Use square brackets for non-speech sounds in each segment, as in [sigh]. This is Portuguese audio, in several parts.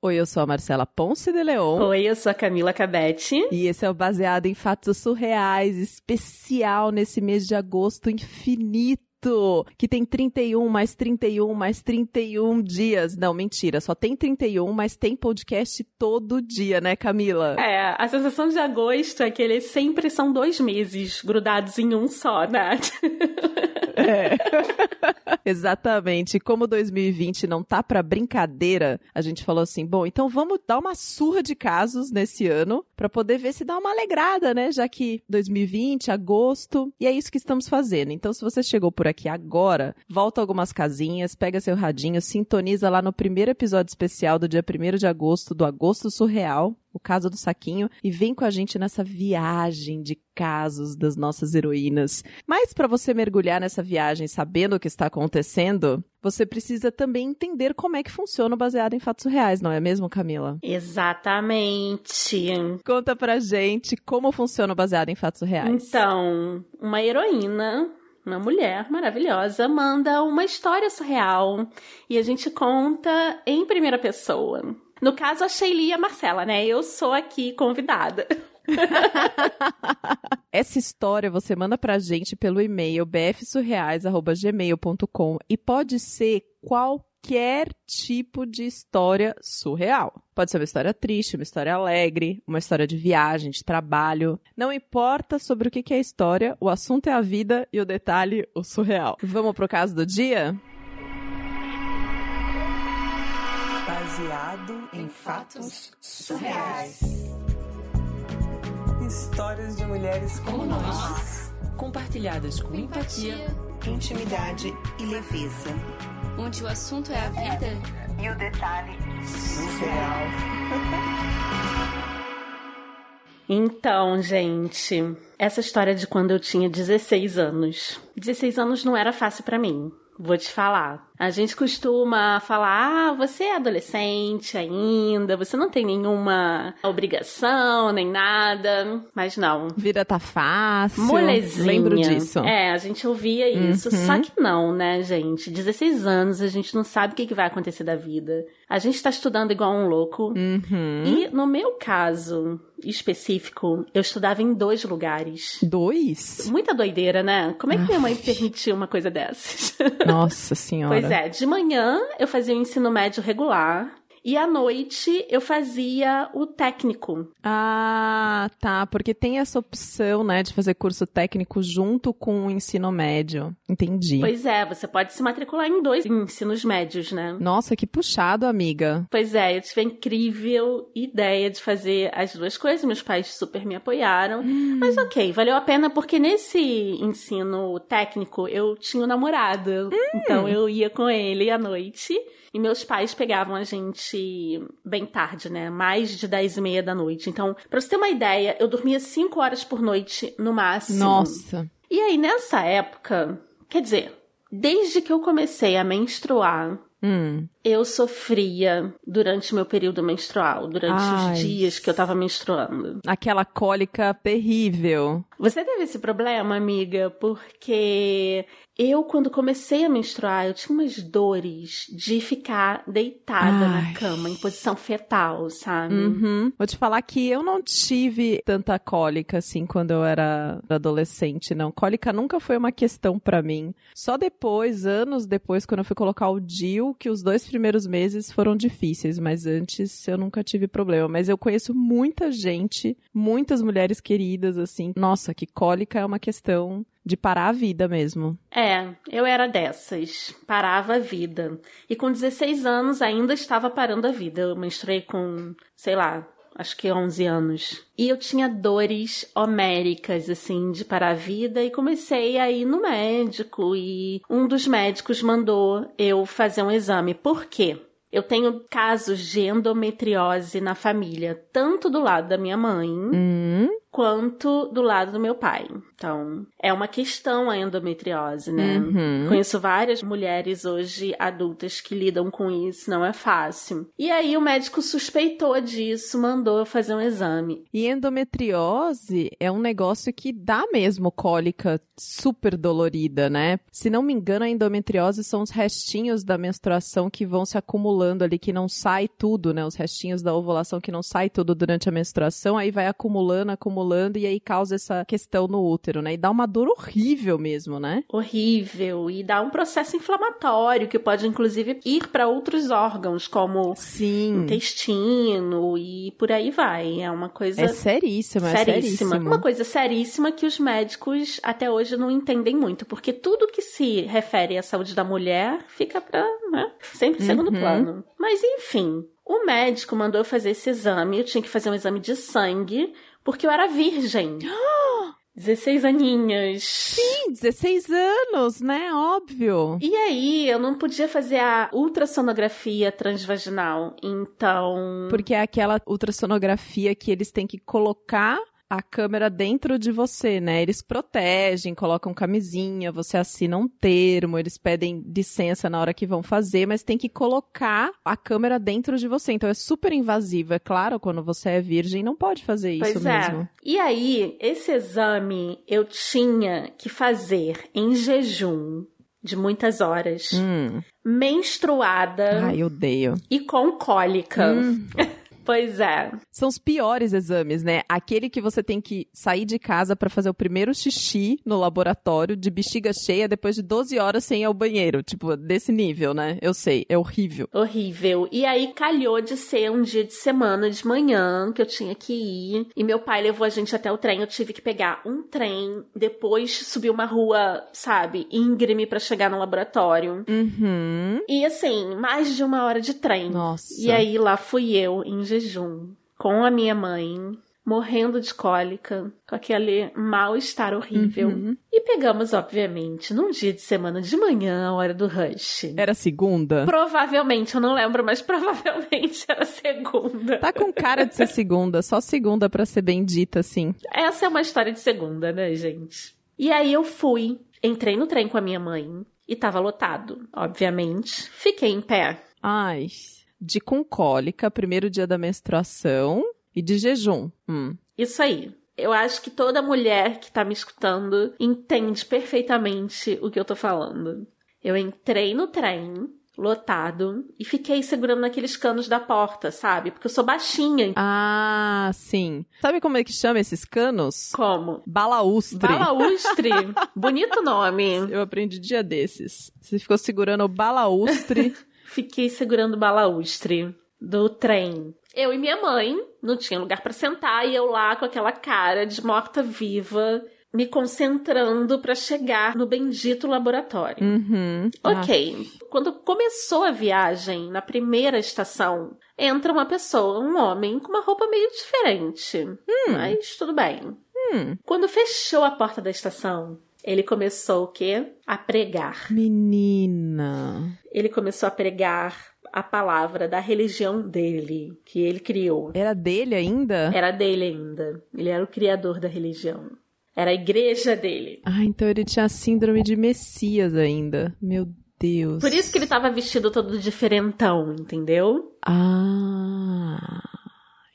Oi, eu sou a Marcela Ponce de Leon. Oi, eu sou a Camila Cabete. E esse é o Baseado em Fatos Surreais, especial nesse mês de agosto infinito que tem 31 mais 31 mais 31 dias. Não, mentira, só tem 31, mas tem podcast todo dia, né, Camila? É, a sensação de agosto é que eles sempre são dois meses grudados em um só, né? [laughs] É. [laughs] Exatamente. Como 2020 não tá para brincadeira, a gente falou assim: bom, então vamos dar uma surra de casos nesse ano para poder ver se dá uma alegrada, né? Já que 2020, agosto, e é isso que estamos fazendo. Então, se você chegou por aqui agora, volta algumas casinhas, pega seu radinho, sintoniza lá no primeiro episódio especial do dia 1 de agosto, do Agosto Surreal, o caso do saquinho, e vem com a gente nessa viagem de casos das nossas heroínas. Mas para você mergulhar nessa viagem sabendo o que está acontecendo, você precisa também entender como é que funciona o baseado em fatos reais, não é mesmo, Camila? Exatamente. Conta pra gente como funciona o baseado em fatos reais. Então, uma heroína uma mulher maravilhosa manda uma história surreal e a gente conta em primeira pessoa. No caso, a Sheili e a Marcela, né? Eu sou aqui convidada. [laughs] Essa história você manda pra gente pelo e-mail bfsurreais.gmail.com e pode ser qualquer tipo de história surreal. Pode ser uma história triste, uma história alegre, uma história de viagem, de trabalho. Não importa sobre o que é a história, o assunto é a vida e o detalhe, o surreal. Vamos pro caso do dia? Baseado em fatos surreais. Histórias de mulheres como nós, compartilhadas com empatia, intimidade e leveza. Onde o assunto é a vida e o detalhe surreal. [laughs] Então, gente, essa história de quando eu tinha 16 anos. 16 anos não era fácil para mim. Vou te falar. A gente costuma falar: ah, você é adolescente ainda, você não tem nenhuma obrigação, nem nada. Mas não. Vida tá fácil. Molezinha. Lembro disso. É, a gente ouvia isso. Uhum. Só que não, né, gente? 16 anos, a gente não sabe o que, que vai acontecer da vida. A gente tá estudando igual um louco. Uhum. E no meu caso específico, eu estudava em dois lugares. Dois? Muita doideira, né? Como é que minha mãe permitiu uma coisa dessas? Nossa senhora. [laughs] Pois é, de manhã eu fazia o ensino médio regular. E à noite eu fazia o técnico. Ah, tá. Porque tem essa opção, né, de fazer curso técnico junto com o ensino médio. Entendi. Pois é, você pode se matricular em dois ensinos médios, né? Nossa, que puxado, amiga. Pois é, eu tive a incrível ideia de fazer as duas coisas. Meus pais super me apoiaram. Mas ok, valeu a pena porque nesse ensino técnico eu tinha um namorado. Então eu ia com ele à noite. E meus pais pegavam a gente bem tarde, né? Mais de 10 e meia da noite. Então, pra você ter uma ideia, eu dormia 5 horas por noite no máximo. Nossa. E aí, nessa época, quer dizer, desde que eu comecei a menstruar, Hum. Eu sofria durante meu período menstrual, durante Ai. os dias que eu tava menstruando. Aquela cólica terrível. Você teve esse problema, amiga? Porque eu, quando comecei a menstruar, eu tinha umas dores de ficar deitada Ai. na cama, em posição fetal, sabe? Uhum. Vou te falar que eu não tive tanta cólica assim quando eu era adolescente, não. Cólica nunca foi uma questão pra mim. Só depois, anos depois, quando eu fui colocar o DIU, que os dois primeiros meses foram difíceis, mas antes eu nunca tive problema. Mas eu conheço muita gente, muitas mulheres queridas, assim. Nossa, que cólica é uma questão de parar a vida mesmo. É, eu era dessas. Parava a vida. E com 16 anos ainda estava parando a vida. Eu menstruei com, sei lá, acho que 11 anos. E eu tinha dores homéricas, assim, de parar a vida. E comecei a ir no médico. E um dos médicos mandou eu fazer um exame. Por quê? Eu tenho casos de endometriose na família, tanto do lado da minha mãe, Hum, quanto do lado do meu pai. Então, é uma questão a endometriose, né? Uhum. Conheço várias mulheres hoje adultas que lidam com isso, não é fácil. E aí o médico suspeitou disso, mandou eu fazer um exame. E endometriose é um negócio que dá mesmo cólica super dolorida, né? Se não me engano, a endometriose são os restinhos da menstruação que vão se acumulando ali, que não sai tudo, né? Os restinhos da ovulação que não sai tudo durante a menstruação, aí vai acumulando, acumulando e aí causa essa questão no útero, né? E dá uma dor horrível mesmo, né? Horrível e dá um processo inflamatório que pode inclusive ir para outros órgãos, como Sim. intestino e por aí vai. É uma coisa É seríssima, é seríssima. seríssima. Uma coisa seríssima que os médicos até hoje não entendem muito, porque tudo que se refere à saúde da mulher fica pra, né, sempre em segundo Uhum. plano. Mas enfim, o médico mandou eu fazer esse exame, eu tinha que fazer um exame de sangue, porque eu era virgem. [gasps] 16 aninhos. Sim, 16 anos, né? Óbvio. E aí, eu não podia fazer a ultrassonografia transvaginal. Então. Porque é aquela ultrassonografia que eles têm que colocar a câmera dentro de você, né? Eles protegem, colocam camisinha, você assina um termo, eles pedem licença na hora que vão fazer, mas tem que colocar a câmera dentro de você. Então é super invasivo. É claro, quando você é virgem, não pode fazer isso Pois mesmo. é. E aí, esse exame eu tinha que fazer em jejum de muitas horas, Hum. menstruada Ai, odeio. e com cólica. Hum. [laughs] Pois é. São os piores exames, né? Aquele que você tem que sair de casa pra fazer o primeiro xixi no laboratório, de bexiga cheia, depois de 12 horas sem ir ao banheiro. Tipo, desse nível, né? Eu sei, é horrível. Horrível. E aí calhou de ser um dia de semana de manhã que eu tinha que ir. E meu pai levou a gente até o trem. Eu tive que pegar um trem, depois subir uma rua, sabe, íngreme pra chegar no laboratório. Uhum. E assim, mais de uma hora de trem. Nossa. E aí lá fui eu em jejum com a minha mãe, morrendo de cólica, com aquele mal-estar horrível. Uhum. E pegamos, obviamente, num dia de semana de manhã, hora do rush. Era segunda? Provavelmente, eu não lembro, mas [laughs] provavelmente era segunda. Tá com cara de ser segunda, só segunda pra ser bem dita, assim. Essa é uma história de segunda, né, gente? E aí eu fui, entrei no trem com a minha mãe e tava lotado, obviamente. Fiquei em pé. Ai, de com cólica, primeiro dia da menstruação e de jejum. Hum. Isso aí. Eu acho que toda mulher que tá me escutando entende perfeitamente o que eu tô falando. Eu entrei no trem, lotado, e fiquei segurando naqueles canos da porta, sabe? Porque eu sou baixinha. Ah, sim. Sabe como é que chama esses canos? Como? Balaústre. Balaustre. [laughs] Bonito nome. Eu aprendi dia desses. Você ficou segurando o balaústre. [laughs] Fiquei segurando o balaustre do trem. Eu e minha mãe, não tinha lugar pra sentar, e eu lá com aquela cara de morta-viva, me concentrando pra chegar no bendito laboratório. uhum. Ok. Quando começou a viagem, na primeira estação, entra uma pessoa, um homem, com uma roupa meio diferente. Mas tudo bem. Hum. Quando fechou a porta da estação, ele começou o quê? A pregar. Menina. Ele começou a pregar a palavra da religião dele, que ele criou. Era dele ainda? Era dele ainda. Ele era o criador da religião. Era a igreja dele. Ah, então ele tinha síndrome de Messias ainda. Meu Deus. Por isso que ele tava vestido todo diferentão, entendeu? Ah,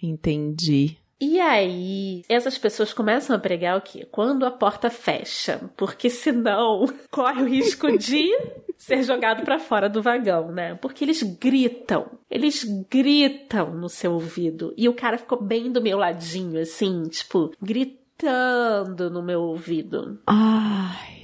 entendi. E aí, essas pessoas começam a pregar o quê? Quando a porta fecha. Porque senão [laughs] corre o risco de [laughs] ser jogado pra fora do vagão, né? Porque eles gritam. Eles gritam no seu ouvido. E o cara ficou bem do meu ladinho, assim, tipo, gritando no meu ouvido. Ai.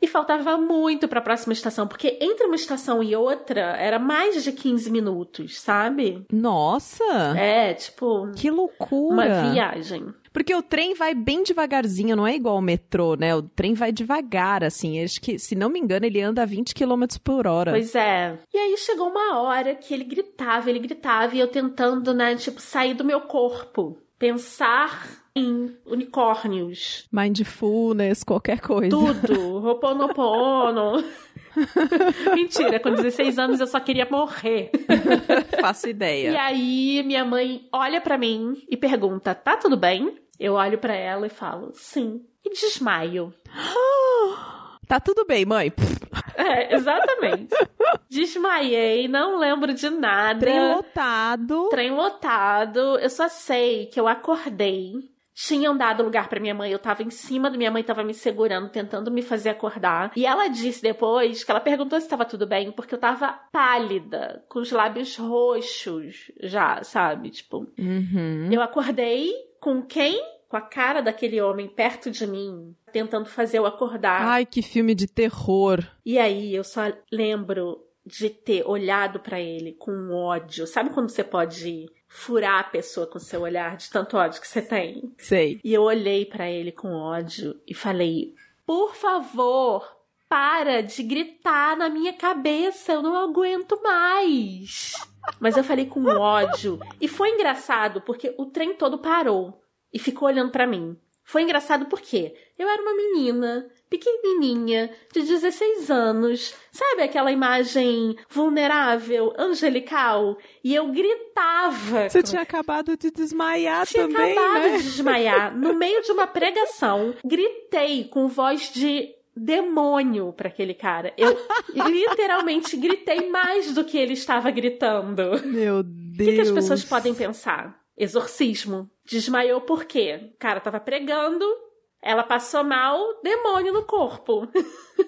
E faltava muito pra próxima estação, porque entre uma estação e outra era mais de 15 minutos, sabe? Nossa! É, tipo, Que loucura! uma viagem. Porque o trem vai bem devagarzinho, não é igual o metrô, né? O trem vai devagar, assim. Acho que, se não me engano, ele anda a 20 km por hora. Pois é. E aí chegou uma hora que ele gritava, ele gritava, e eu tentando, né, tipo, sair do meu corpo. Pensar em unicórnios. Mindfulness, qualquer coisa. Tudo. [laughs] Roponopono. [laughs] Mentira, com 16 anos eu só queria morrer. [laughs] Faço ideia. E aí minha mãe olha pra mim e pergunta: tá tudo bem? Eu olho pra ela e falo, sim. E desmaio. [gasps] Tá tudo bem, mãe. É, exatamente. Desmaiei, não lembro de nada. Trem lotado. Trem lotado. Eu só sei que eu acordei. Tinham dado lugar pra minha mãe, eu tava em cima da minha mãe, tava me segurando, tentando me fazer acordar. E ela disse depois que ela perguntou se tava tudo bem, porque eu tava pálida, com os lábios roxos já, sabe? Tipo, Uhum. eu acordei com quem? Com a cara daquele homem perto de mim, tentando fazer eu acordar. Ai, que filme de terror. E aí eu só lembro de ter olhado pra ele com ódio. Sabe quando você pode furar a pessoa com seu olhar de tanto ódio que você tem? Sei. E eu olhei pra ele com ódio e falei: "Por favor, para de gritar na minha cabeça, eu não aguento mais". [laughs] Mas eu falei com ódio e foi engraçado porque o trem todo parou e ficou olhando pra mim. Foi engraçado porque eu era uma menina pequenininha, de 16 anos, sabe aquela imagem vulnerável, angelical? E eu gritava. Você tinha acabado de desmaiar Tinha também, acabado né? de desmaiar. No meio de uma pregação, gritei com voz de demônio pra aquele cara. Eu literalmente gritei mais do que ele estava gritando. Meu O Deus. que, que as pessoas podem pensar? Exorcismo. Desmaiou por quê? Cara tava pregando, ela passou mal, demônio no corpo. [laughs]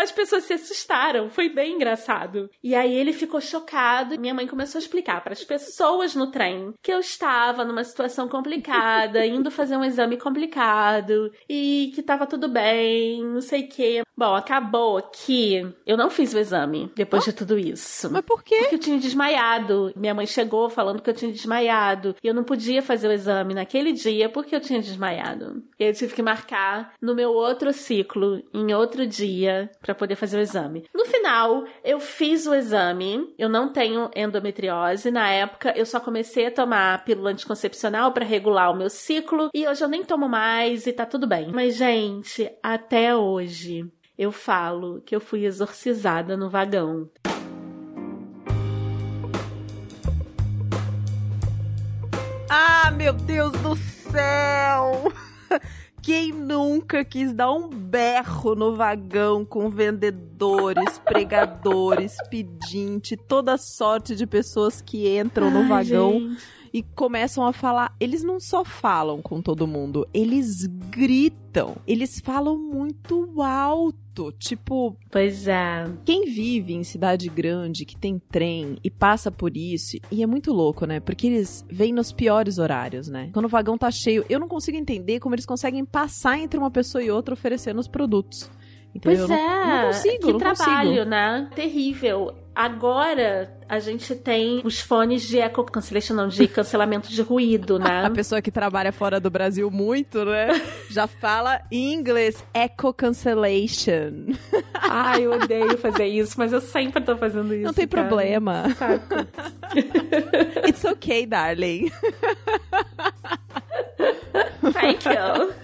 As pessoas se assustaram, foi bem engraçado. E aí ele ficou chocado. Minha mãe começou a explicar para as pessoas no trem que eu estava numa situação complicada, [laughs] indo fazer um exame complicado e que tava tudo bem, não sei o quê. Bom, acabou que eu não fiz o exame depois de tudo isso. Mas por quê? Porque eu tinha desmaiado. Minha mãe chegou falando que eu tinha desmaiado. E eu não podia fazer o exame naquele dia porque eu tinha desmaiado. E eu tive que marcar no meu outro ciclo, em outro dia, pra poder fazer o exame. No final, eu fiz o exame. Eu não tenho endometriose. Na época, eu só comecei a tomar pílula anticoncepcional pra regular o meu ciclo. E hoje eu nem tomo mais e tá tudo bem. Mas, gente, até hoje. Eu falo que eu fui exorcizada no vagão. Ah, meu Deus do céu! [laughs] Quem nunca quis dar um berro no vagão com vendedores, [laughs] pregadores, pedinte, toda sorte de pessoas que entram no Ai, vagão gente. E começam a falar. Eles não só falam com todo mundo, eles gritam. Eles falam muito alto. Tipo, Pois é. quem vive em cidade grande, que tem trem e passa por isso, e é muito louco, né? Porque eles vêm nos piores horários, né? Quando o vagão tá cheio, eu não consigo entender como eles conseguem passar entre uma pessoa e outra oferecendo os produtos. Então Pois eu não, é. não consigo, que não trabalho, consigo. né? Terrível. Agora a gente tem os fones de eco cancellation, não, de cancelamento de ruído, né? [laughs] A pessoa que trabalha fora do Brasil muito, né? Já fala em inglês, eco cancellation. Ai, eu odeio fazer isso, mas eu sempre tô fazendo isso. Não tem cara. problema. Saco. [laughs] It's okay, darling. Thank you.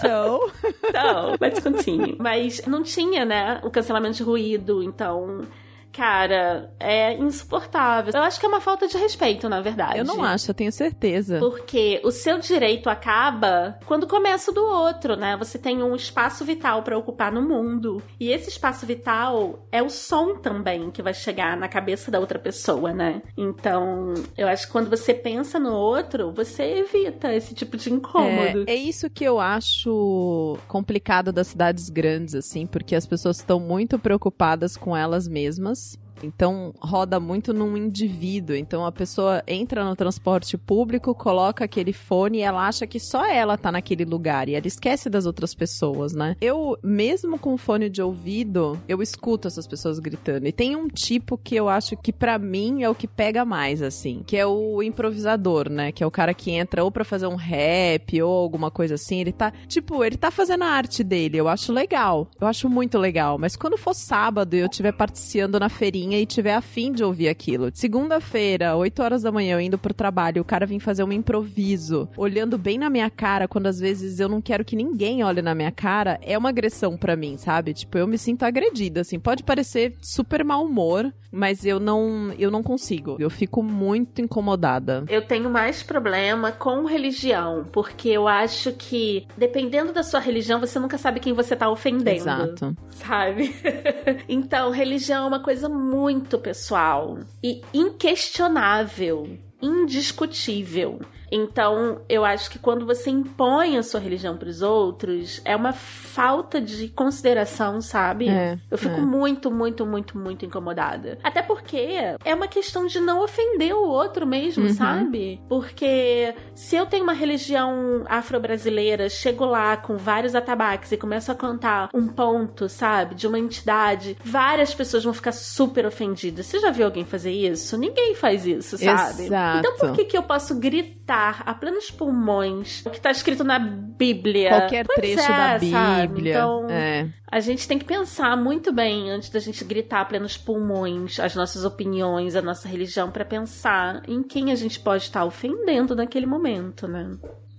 So, Então, let's continue. Mas não tinha, né, o cancelamento de ruído, então, cara, é insuportável. Eu acho que é uma falta de respeito, na verdade. eu não acho, eu tenho certeza. Porque o seu direito acaba quando começa o do outro, né? Você tem um espaço vital pra ocupar no mundo. E esse espaço vital é o som também que vai chegar na cabeça da outra pessoa, né? Então, eu acho que quando você pensa no outro, você evita esse tipo de incômodo. É, é isso que eu acho complicado das cidades grandes, assim, porque as pessoas estão muito preocupadas com elas mesmas. Então, roda muito num indivíduo. Então, a pessoa entra no transporte público, coloca aquele fone e ela acha que só ela tá naquele lugar. E ela esquece das outras pessoas, né? Eu, mesmo com fone de ouvido, eu escuto essas pessoas gritando. E tem um tipo que eu acho que, pra mim, é o que pega mais, assim. Que é o improvisador, né? Que é o cara que entra ou pra fazer um rap ou alguma coisa assim. Ele tá, tipo, ele tá fazendo a arte dele. Eu acho legal. Eu acho muito legal. Mas quando for sábado e eu estiver participando na feirinha e tiver afim de ouvir aquilo. Segunda-feira, 8 horas da manhã, eu indo pro trabalho, o cara vem fazer um improviso, olhando bem na minha cara, quando às vezes eu não quero que ninguém olhe na minha cara, é uma agressão para mim, sabe? Tipo, eu me sinto agredida, assim. Pode parecer super mau humor, mas eu não, eu não consigo. Eu fico muito incomodada. Eu tenho mais problema com religião, porque eu acho que, dependendo da sua religião, você nunca sabe quem você tá ofendendo. Exato. Sabe? [laughs] então, religião é uma coisa muito pessoal e inquestionável, indiscutível. Então, eu acho que quando você impõe a sua religião para os outros, é uma falta de consideração, sabe? É, eu fico é. muito, muito, muito, muito incomodada. Até porque é uma questão de não ofender o outro mesmo, Uhum. sabe? Porque se eu tenho uma religião afro-brasileira, chego lá com vários atabaques e começo a cantar um ponto, sabe? De uma entidade, várias pessoas vão ficar super ofendidas. Você já viu alguém fazer isso? Ninguém faz isso, sabe? Exato. Então por que, que eu posso gritar a plenos pulmões o que tá escrito na Bíblia? Qualquer Pois trecho é, da sabe? Bíblia. Então, É. a gente tem que pensar muito bem antes da gente gritar a plenos pulmões as nossas opiniões, a nossa religião, pra pensar em quem a gente pode estar ofendendo naquele momento, né?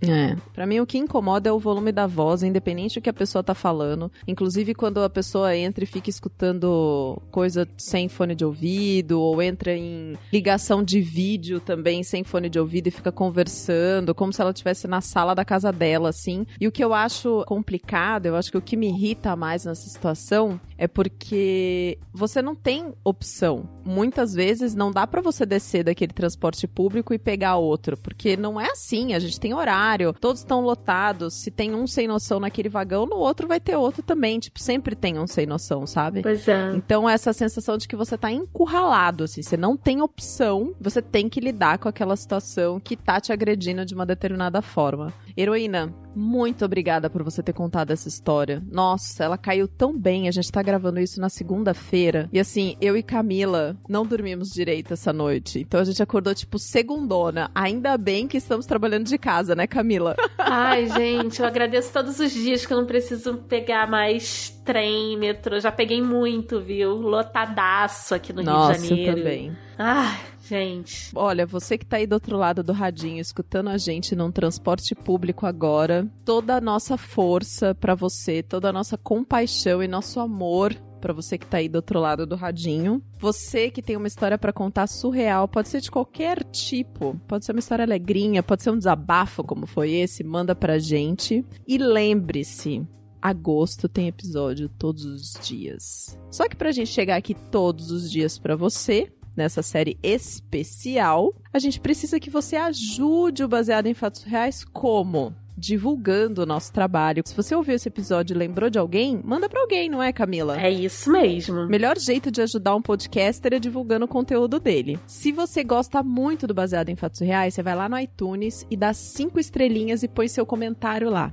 É. Pra mim, o que incomoda é o volume da voz, independente do que a pessoa tá falando. Inclusive, quando a pessoa entra e fica escutando coisa sem fone de ouvido, ou entra em ligação de vídeo também sem fone de ouvido e fica conversando, como se ela estivesse na sala da casa dela, assim. E o que eu acho complicado, eu acho que o que me irrita mais nessa situação é porque você não tem opção. Muitas vezes não dá pra você descer daquele transporte público e pegar outro, porque não é assim, a gente tem horário, todos estão lotados, se tem um sem noção naquele vagão, no outro vai ter outro também, tipo, sempre tem um sem noção, sabe? Pois é. Então, essa sensação de que você tá encurralado, assim, você não tem opção, você tem que lidar com aquela situação que tá te agredindo de uma determinada forma. Heroína, muito obrigada por você ter contado essa história. Nossa, ela caiu tão bem, a gente tá gravando isso na segunda-feira. E assim, eu e Camila não dormimos direito essa noite. Então a gente acordou, tipo, segundona. Ainda bem que estamos trabalhando de casa, né, Camila? [laughs] Ai, gente, eu agradeço todos os dias que eu não preciso pegar mais trem, metrô. Já peguei muito, viu? Lotadaço aqui no Nossa, Rio de Janeiro. eu também. Ai, gente. Olha, você que tá aí do outro lado do radinho, escutando a gente num transporte público agora, toda a nossa força pra você, toda a nossa compaixão e nosso amor pra você que tá aí do outro lado do radinho. Você que tem uma história pra contar surreal, pode ser de qualquer tipo, pode ser uma história alegrinha, pode ser um desabafo como foi esse, manda pra gente. E lembre-se, agosto tem episódio todos os dias. Só que pra gente chegar aqui todos os dias pra você, nessa série especial, a gente precisa que você ajude o Baseado em Fatos Reais como? Divulgando o nosso trabalho. Se você ouviu esse episódio e lembrou de alguém, manda pra alguém, não é, Camila? É isso mesmo. Melhor jeito de ajudar um podcaster é divulgando o conteúdo dele. Se você gosta muito do Baseado em Fatos Reais, você vai lá no iTunes e dá cinco estrelinhas e põe seu comentário lá.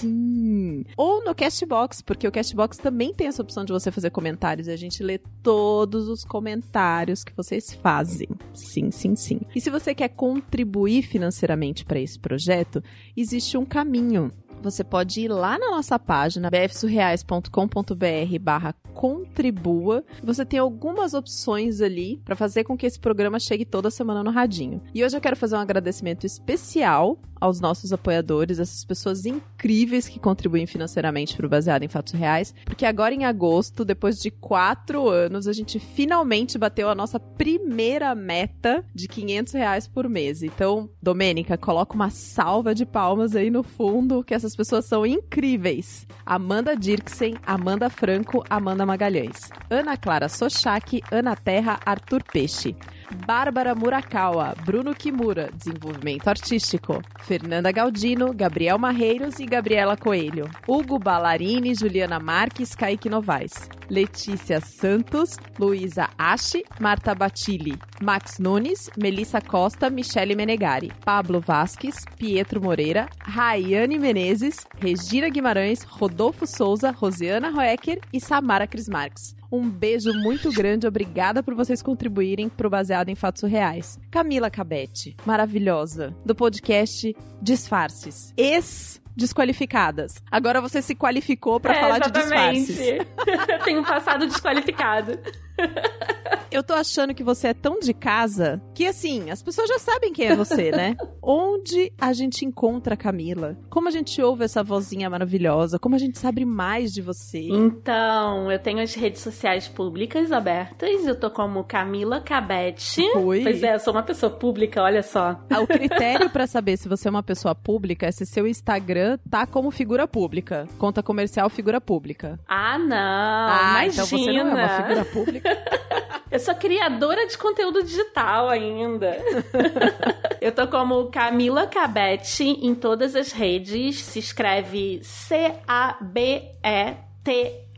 Sim! Ou no Castbox, porque o Castbox também tem essa opção de você fazer comentários e a gente lê todos os comentários que vocês fazem. Sim, sim, sim. E se você quer contribuir financeiramente para esse projeto, existe um caminho. Você pode ir lá na nossa página bfsurreais.com.br barra contribua. Você tem algumas opções ali para fazer com que esse programa chegue toda semana no radinho. E hoje eu quero fazer um agradecimento especial aos nossos apoiadores, essas pessoas incríveis que contribuem financeiramente para o Baseado em Fatos Reais, porque agora em agosto, depois de quatro anos, a gente finalmente bateu a nossa primeira meta de 500 reais por mês. Então, Domênica, coloca uma salva de palmas aí no fundo, que essas pessoas são incríveis. Amanda Dirksen, Amanda Franco, Amanda Magalhães. Ana Clara Sochak, Ana Terra, Arthur Peixe. Bárbara Murakawa, Bruno Kimura, Desenvolvimento Artístico, Fernanda Galdino, Gabriel Marreiros e Gabriela Coelho, Hugo Ballarini, Juliana Marques, Kaique Novaes, Letícia Santos, Luísa Ache, Marta Batilli, Max Nunes, Melissa Costa, Michele Menegari, Pablo Vasques, Pietro Moreira, Raiane Menezes, Regina Guimarães, Rodolfo Souza, Rosiana Roecker e Samara Cris Marques. Um beijo muito grande, obrigada por vocês contribuírem pro Baseado em Fatos Reais. Camila Cabete, maravilhosa, do podcast Disfarces. Ex desqualificadas. Agora você se qualificou pra É, falar de exatamente. disfarces. [laughs] Tenho um passado desqualificado. [laughs] Eu tô achando que você é tão de casa que, assim, as pessoas já sabem quem é você, né? [laughs] Onde a gente encontra a Camila? Como a gente ouve essa vozinha maravilhosa? Como a gente sabe mais de você? Então, eu tenho as redes sociais públicas abertas. Eu tô como Camila Cabete. Oi. Pois é, eu sou uma pessoa pública, olha só. Ah, O critério [laughs] pra saber se você é uma pessoa pública é se seu Instagram tá como figura pública. Conta comercial, figura pública. Ah, não. ah, imagina. então você não é uma figura pública. [laughs] Eu sou criadora de conteúdo digital ainda. [laughs] eu tô como Camila Cabete em todas as redes. Se escreve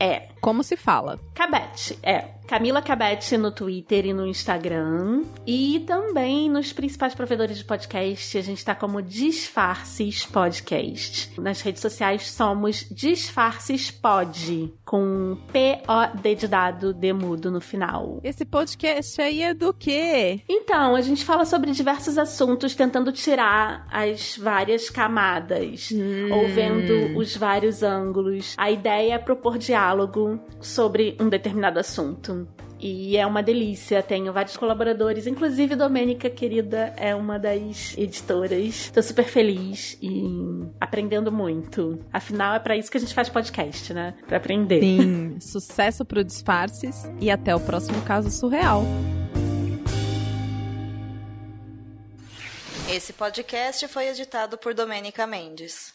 C-A-B-E-T-E. Como se fala? Cabete, é. Camila Cabete no Twitter e no Instagram. E também nos principais provedores de podcast, a gente tá como Disfarces Podcast. Nas redes sociais somos Disfarces Pod, com P-O-D de dado, D mudo no final. Esse podcast aí é do quê? Então, a gente fala sobre diversos assuntos, tentando tirar as várias camadas, ou vendo os vários ângulos. A ideia é propor diálogo sobre um determinado assunto. E é uma delícia, tenho vários colaboradores, inclusive Domênica, querida, é uma das editoras. Tô super feliz e aprendendo muito. Afinal, é pra isso que a gente faz podcast, né? Pra aprender. Sim, [laughs] sucesso pro Disfarces e até o próximo caso surreal. Esse podcast foi editado por Domênica Mendes.